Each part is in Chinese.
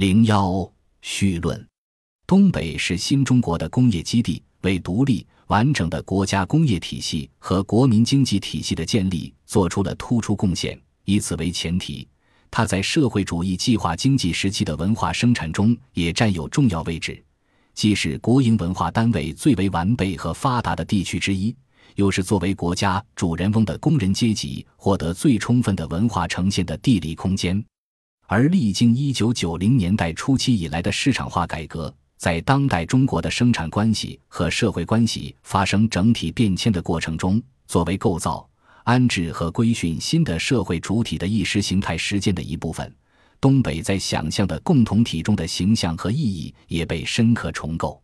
零幺绪论：东北是新中国的工业基地，为独立完整的国家工业体系和国民经济体系的建立做出了突出贡献。以此为前提，它在社会主义计划经济时期的文化生产中也占有重要位置。既是国营文化单位最为完备和发达的地区之一，又是作为国家主人翁的工人阶级获得最充分的文化呈现的地理空间。而历经一九九零年代初期以来的市场化改革，在当代中国的生产关系和社会关系发生整体变迁的过程中，作为构造、安置和规训新的社会主体的意识形态实践的一部分，东北在想象的共同体中的形象和意义也被深刻重构。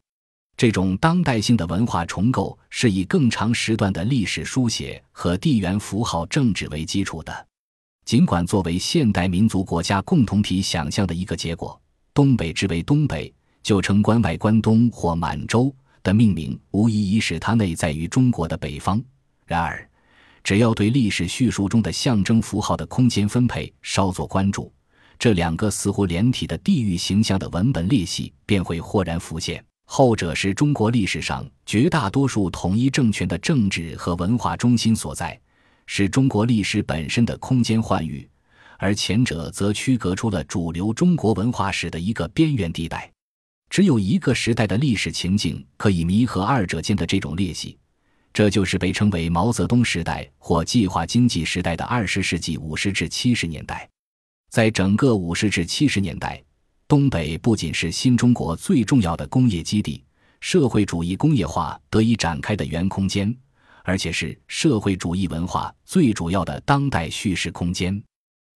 这种当代性的文化重构是以更长时段的历史书写和地缘符号政治为基础的。尽管作为现代民族国家共同体想象的一个结果，东北之为东北，就称关外、关东或满洲的命名，无疑已使它内在于中国的北方。然而，只要对历史叙述中的象征符号的空间分配稍作关注，这两个似乎连体的地域形象的文本裂隙便会豁然浮现。后者是中国历史上绝大多数统一政权的政治和文化中心所在。是中国历史本身的空间幻域，而前者则区隔出了主流中国文化史的一个边缘地带。只有一个时代的历史情境可以弥合二者间的这种裂隙，这就是被称为毛泽东时代或计划经济时代的二十世纪五十至七十年代。在整个五十至七十年代，东北不仅是新中国最重要的工业基地，社会主义工业化得以展开的原空间。而且是社会主义文化最主要的当代叙事空间，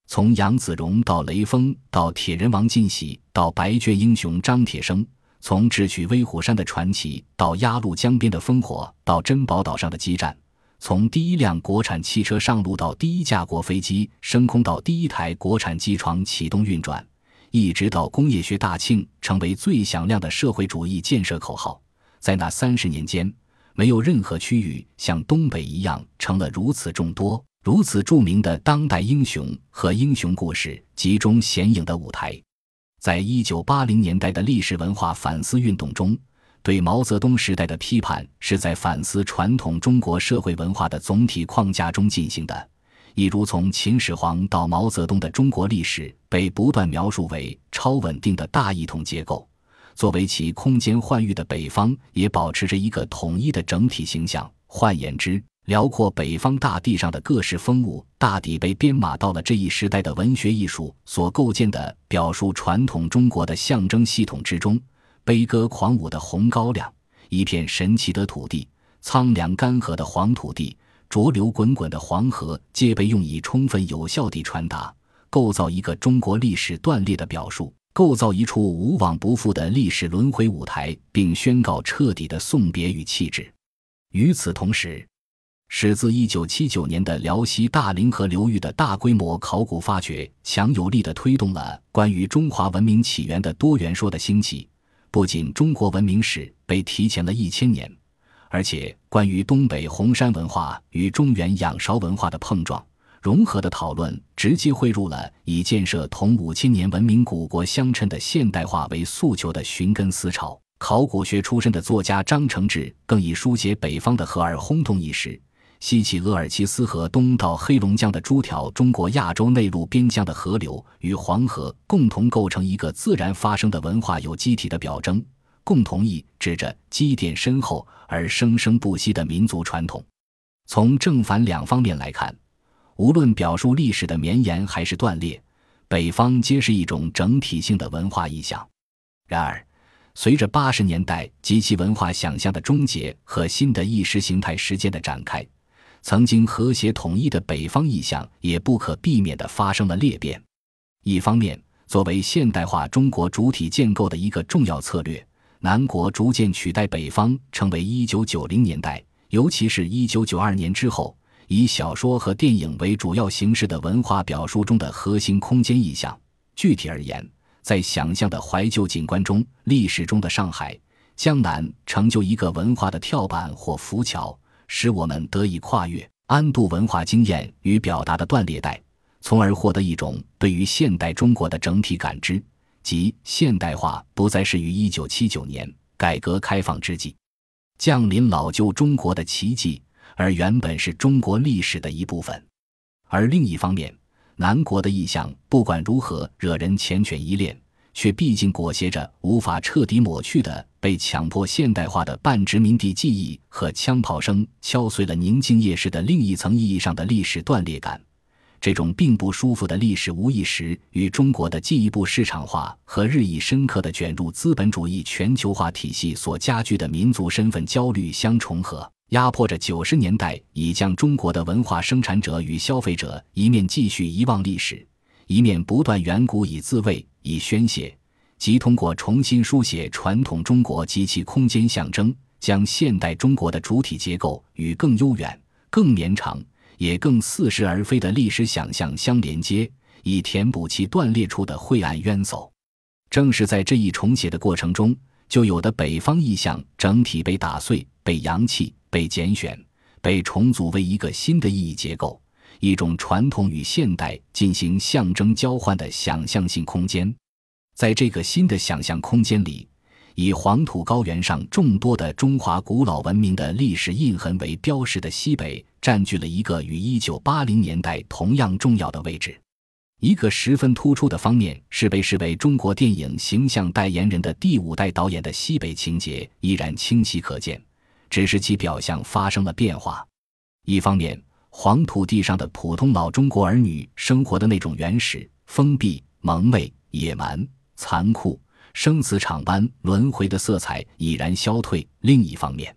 从杨子荣到雷锋，到铁人王进喜，到白卷英雄张铁生；从智取威虎山的传奇，到鸭绿江边的烽火，到珍宝岛上的激战；从第一辆国产汽车上路，到第一架国飞机升空，到第一台国产机床启动运转，一直到工业学大庆成为最响亮的社会主义建设口号，在那三十年间。没有任何区域像东北一样成了如此众多、如此著名的当代英雄和英雄故事集中显影的舞台。在一九八零年代的历史文化反思运动中，对毛泽东时代的批判是在反思传统中国社会文化的总体框架中进行的。一如从秦始皇到毛泽东的中国历史被不断描述为超稳定的大一统结构。作为其空间幻域的北方，也保持着一个统一的整体形象。换言之，辽阔北方大地上的各式风物，大抵被编码到了这一时代的文学艺术所构建的表述传统中国的象征系统之中。悲歌狂舞的红高粱，一片神奇的土地，苍凉干涸的黄土地，浊流滚滚的黄河，皆被用以充分有效地传达，构造一个中国历史断裂的表述。构造一处无往不复的历史轮回舞台，并宣告彻底的送别与弃置。与此同时，始自1979年的辽西大凌河流域的大规模考古发掘，强有力地推动了关于中华文明起源的多元说的兴起。不仅中国文明史被提前了一千年，而且关于东北红山文化与中原仰韶文化的碰撞。融合的讨论直接汇入了以建设同五千年文明古国相称的现代化为诉求的寻根思潮。考古学出身的作家张承志更以书写北方的河而轰动一时，西起鄂尔齐斯河东到黑龙江的诸条中国亚洲内陆边疆的河流与黄河共同构成一个自然发生的文化有机体的表征，共同意指着积淀深厚而生生不息的民族传统。从正反两方面来看。无论表述历史的绵延还是断裂，北方皆是一种整体性的文化意象。然而，随着八十年代及其文化想象的终结和新的意识形态实践的展开，曾经和谐统一的北方意象也不可避免地发生了裂变。一方面，作为现代化中国主体建构的一个重要策略，南国逐渐取代北方，成为一九九零年代，尤其是一九九二年之后。以小说和电影为主要形式的文化表述中的核心空间意象。具体而言，在想象的怀旧景观中，历史中的上海、江南成就一个文化的跳板或浮桥，使我们得以跨越安度文化经验与表达的断裂带，从而获得一种对于现代中国的整体感知。即现代化不再是于一九七九年改革开放之际降临老旧中国的奇迹，而原本是中国历史的一部分。而另一方面，南国的意象不管如何惹人缱绻依恋，却毕竟裹挟着无法彻底抹去的被强迫现代化的半殖民地记忆和枪炮声敲碎了宁静夜市的另一层意义上的历史断裂感。这种并不舒服的历史无意识与中国的进一步市场化和日益深刻的卷入资本主义全球化体系所加剧的民族身份焦虑相重合，压迫着九十年代已将中国的文化生产者与消费者一面继续遗忘历史，一面不断远古以自卫以宣泄，即通过重新书写传统中国及其空间象征，将现代中国的主体结构与更悠远、更绵长。也更似是而非的历史想象相连接，以填补其断裂处的晦暗渊薮。正是在这一重写的过程中，就有的北方意象整体被打碎、被扬弃、被拣选、被重组为一个新的意义结构，一种传统与现代进行象征交换的想象性空间。在这个新的想象空间里。以黄土高原上众多的中华古老文明的历史印痕为标识的西北，占据了一个与1980年代同样重要的位置。一个十分突出的方面是被视为中国电影形象代言人的第五代导演的西北情节依然清晰可见，只是其表象发生了变化。一方面，黄土地上的普通老中国儿女生活的那种原始、封闭、蒙昧、野蛮、残酷。生死场般轮回的色彩已然消退。另一方面，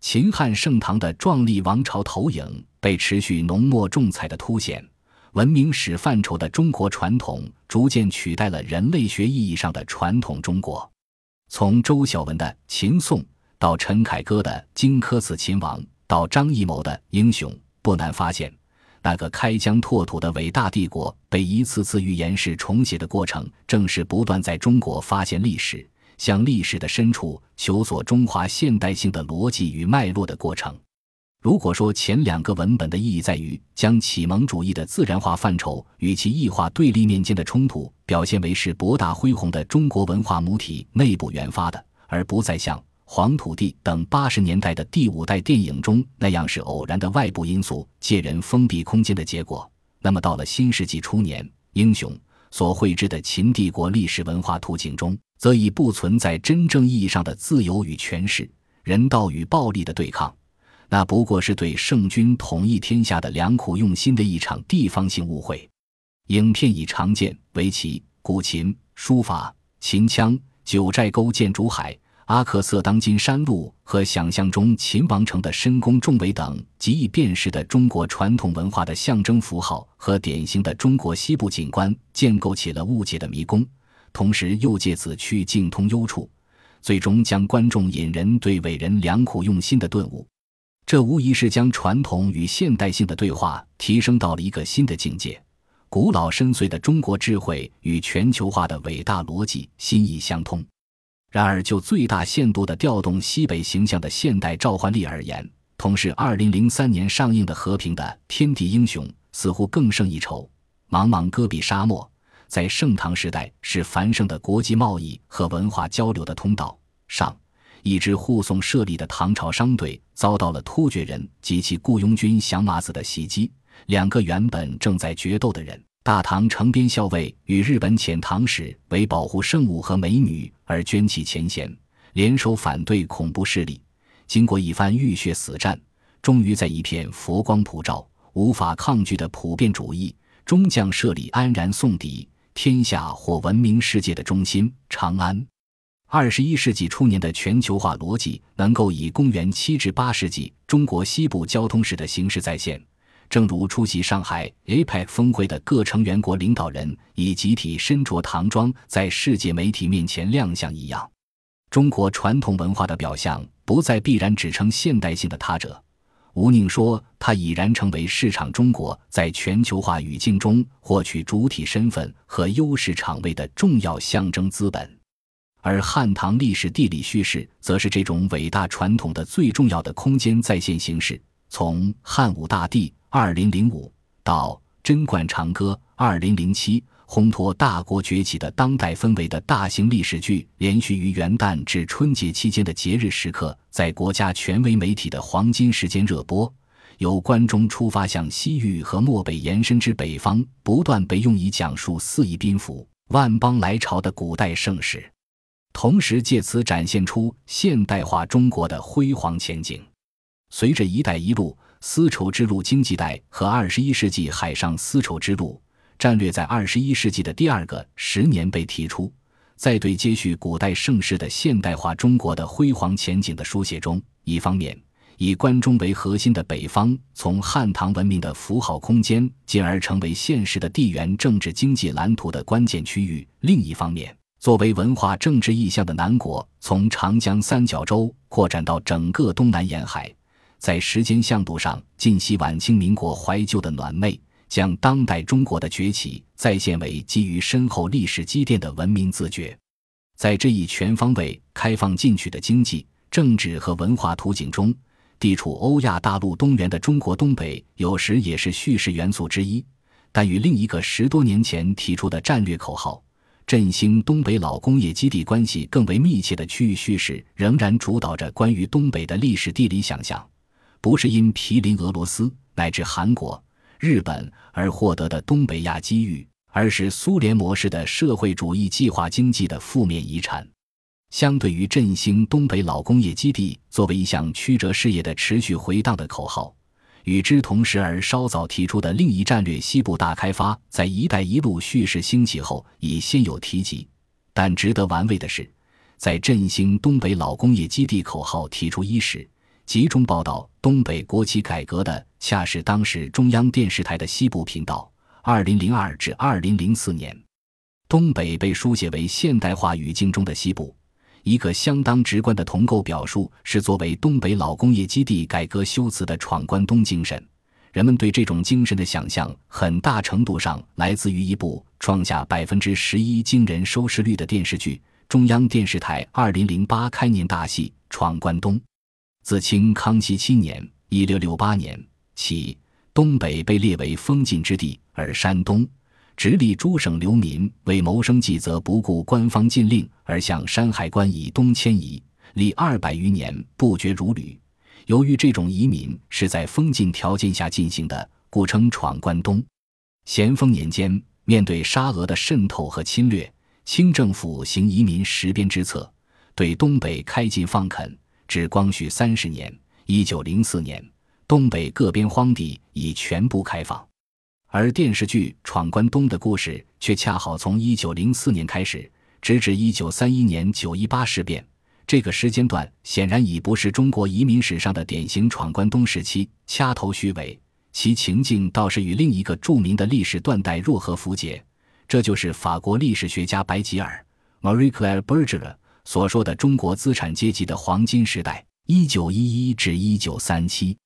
秦汉盛唐的壮丽王朝投影被持续浓墨重彩的凸显，文明史范畴的中国传统逐渐取代了人类学意义上的传统中国。从周晓文的《秦宋》到陈凯歌的《荆轲刺秦王》，到张艺谋的《英雄》，不难发现。那个开疆拓土的伟大帝国被一次次预言式重写的过程，正是不断在中国发现历史、向历史的深处求索中华现代性的逻辑与脉络的过程。如果说前两个文本的意义在于将启蒙主义的自然化范畴与其异化对立面间的冲突表现为是博大恢宏的中国文化母体内部原发的，而不再像。黄土地等八十年代的第五代电影中那样是偶然的外部因素借人封闭空间的结果。那么到了新世纪初年，英雄所绘制的秦帝国历史文化图景中，则已不存在真正意义上的自由与权势、人道与暴力的对抗，那不过是对圣君统一天下的良苦用心的一场地方性误会。影片以长剑围棋、古琴、书法、秦腔、九寨沟建筑海。阿克色当今山路和想象中秦王城的深宫重围等极易辨识的中国传统文化的象征符号和典型的中国西部景观，建构起了误解的迷宫，同时又借此去径通幽处，最终将观众引人对伟人良苦用心的顿悟。这无疑是将传统与现代性的对话提升到了一个新的境界。古老深邃的中国智慧与全球化的伟大逻辑心意相通。然而，就最大限度地调动西北形象的现代召唤力而言，同是2003年上映的《和平的天地英雄》似乎更胜一筹。茫茫戈壁沙漠，在盛唐时代是繁盛的国际贸易和文化交流的通道上，一支护送设立的唐朝商队遭到了突厥人及其雇佣军降马子的袭击。两个原本正在决斗的人。大唐城边校尉与日本遣唐使为保护圣物和美女而捐弃前嫌，联手反对恐怖势力。经过一番浴血死战，终于在一片佛光普照、无法抗拒的普遍主义中将设立安然送抵天下或文明世界的中心——长安。二十一世纪初年的全球化逻辑，能够以公元七至八世纪中国西部交通史的形式再现。正如出席上海 APEC 峰会的各成员国领导人以集体身着唐装在世界媒体面前亮相一样，中国传统文化的表象不再必然只称现代性的他者。吴宁说，它已然成为市场中国在全球化语境中获取主体身份和优势场位的重要象征资本。而汉唐历史地理叙事，则是这种伟大传统的最重要的空间再现形式。从汉武大帝。二零零五到贞观长歌，二零零七，烘托大国崛起的当代氛围的大型历史剧，连续于元旦至春节期间的节日时刻，在国家权威媒体的黄金时间热播。由关中出发，向西域和漠北延伸至北方，不断被用以讲述四夷宾服、万邦来朝的古代盛世，同时借此展现出现代化中国的辉煌前景。随着“一带一路”丝绸之路经济带和二十一世纪海上丝绸之路。战略在二十一世纪的第二个十年被提出，在对接续古代盛世的现代化中国的辉煌前景的书写中，一方面以关中为核心的北方从汉唐文明的符号空间，进而成为现实的地缘政治经济蓝图的关键区域；另一方面，作为文化政治意向的南国，从长江三角洲扩展到整个东南沿海，在时间向度上尽析晚清民国怀旧的暖昧。将当代中国的崛起再现为基于深厚历史积淀的文明自觉，在这一全方位开放进取的经济、政治和文化图景中，地处欧亚大陆东缘的中国东北有时也是叙事元素之一，但与另一个十多年前提出的战略口号“振兴东北老工业基地”关系更为密切的区域叙事，仍然主导着关于东北的历史地理想象，不是因毗邻俄罗斯乃至韩国。日本而获得的东北亚机遇，而是苏联模式的社会主义计划经济的负面遗产。相对于振兴东北老工业基地作为一项曲折事业的持续回荡的口号，与之同时而稍早提出的另一战略西部大开发，在“一带一路”叙事兴起后已先有提及。但值得玩味的是，在振兴东北老工业基地口号提出伊始。集中报道东北国企改革的，恰是当时中央电视台的西部频道。二零零二至二零零四年，东北被书写为现代化语境中的西部。一个相当直观的同构表述是，作为东北老工业基地改革修辞的闯关东精神。人们对这种精神的想象，很大程度上来自于一部创下百分之十一惊人收视率的电视剧——中央电视台二零零八开年大戏《闯关东》。自清康熙七年（一六六八年）起，东北被列为封禁之地，而山东、直隶诸省流民为谋生计，则不顾官方禁令，而向山海关以东迁移，历二百余年不绝如缕。由于这种移民是在封禁条件下进行的，故称闯关东。咸丰年间，面对沙俄的渗透和侵略，清政府行移民实边之策，对东北开禁放垦。至光绪三十年（一九零四年），东北各边荒地已全部开放，而电视剧《闯关东》的故事却恰好从一九零四年开始，直至一九三一年九一八事变。这个时间段显然已不是中国移民史上的典型闯关东时期，掐头须尾。其情境倒是与另一个著名的历史断代若合符节，这就是法国历史学家白吉尔 （Marie Claire Berger）。所说的中国资产阶级的黄金时代，一九一一至一九三七。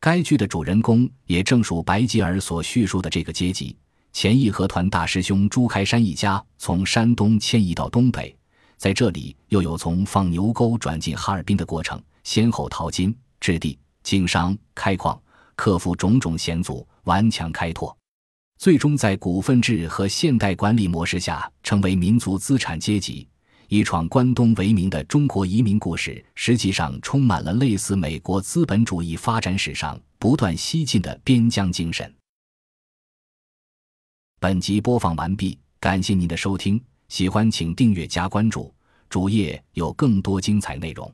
该剧的主人公也正属白吉尔所叙述的这个阶级。前义和团大师兄朱开山一家从山东迁移到东北，在这里又有从放牛沟转进哈尔滨的过程，先后淘金、置地、经商、开矿，克服种种险阻，顽强开拓，最终在股份制和现代管理模式下成为民族资产阶级。以闯关东为名的中国移民故事，实际上充满了类似美国资本主义发展史上不断西进的边疆精神。本集播放完毕，感谢您的收听，喜欢请订阅加关注，主页有更多精彩内容。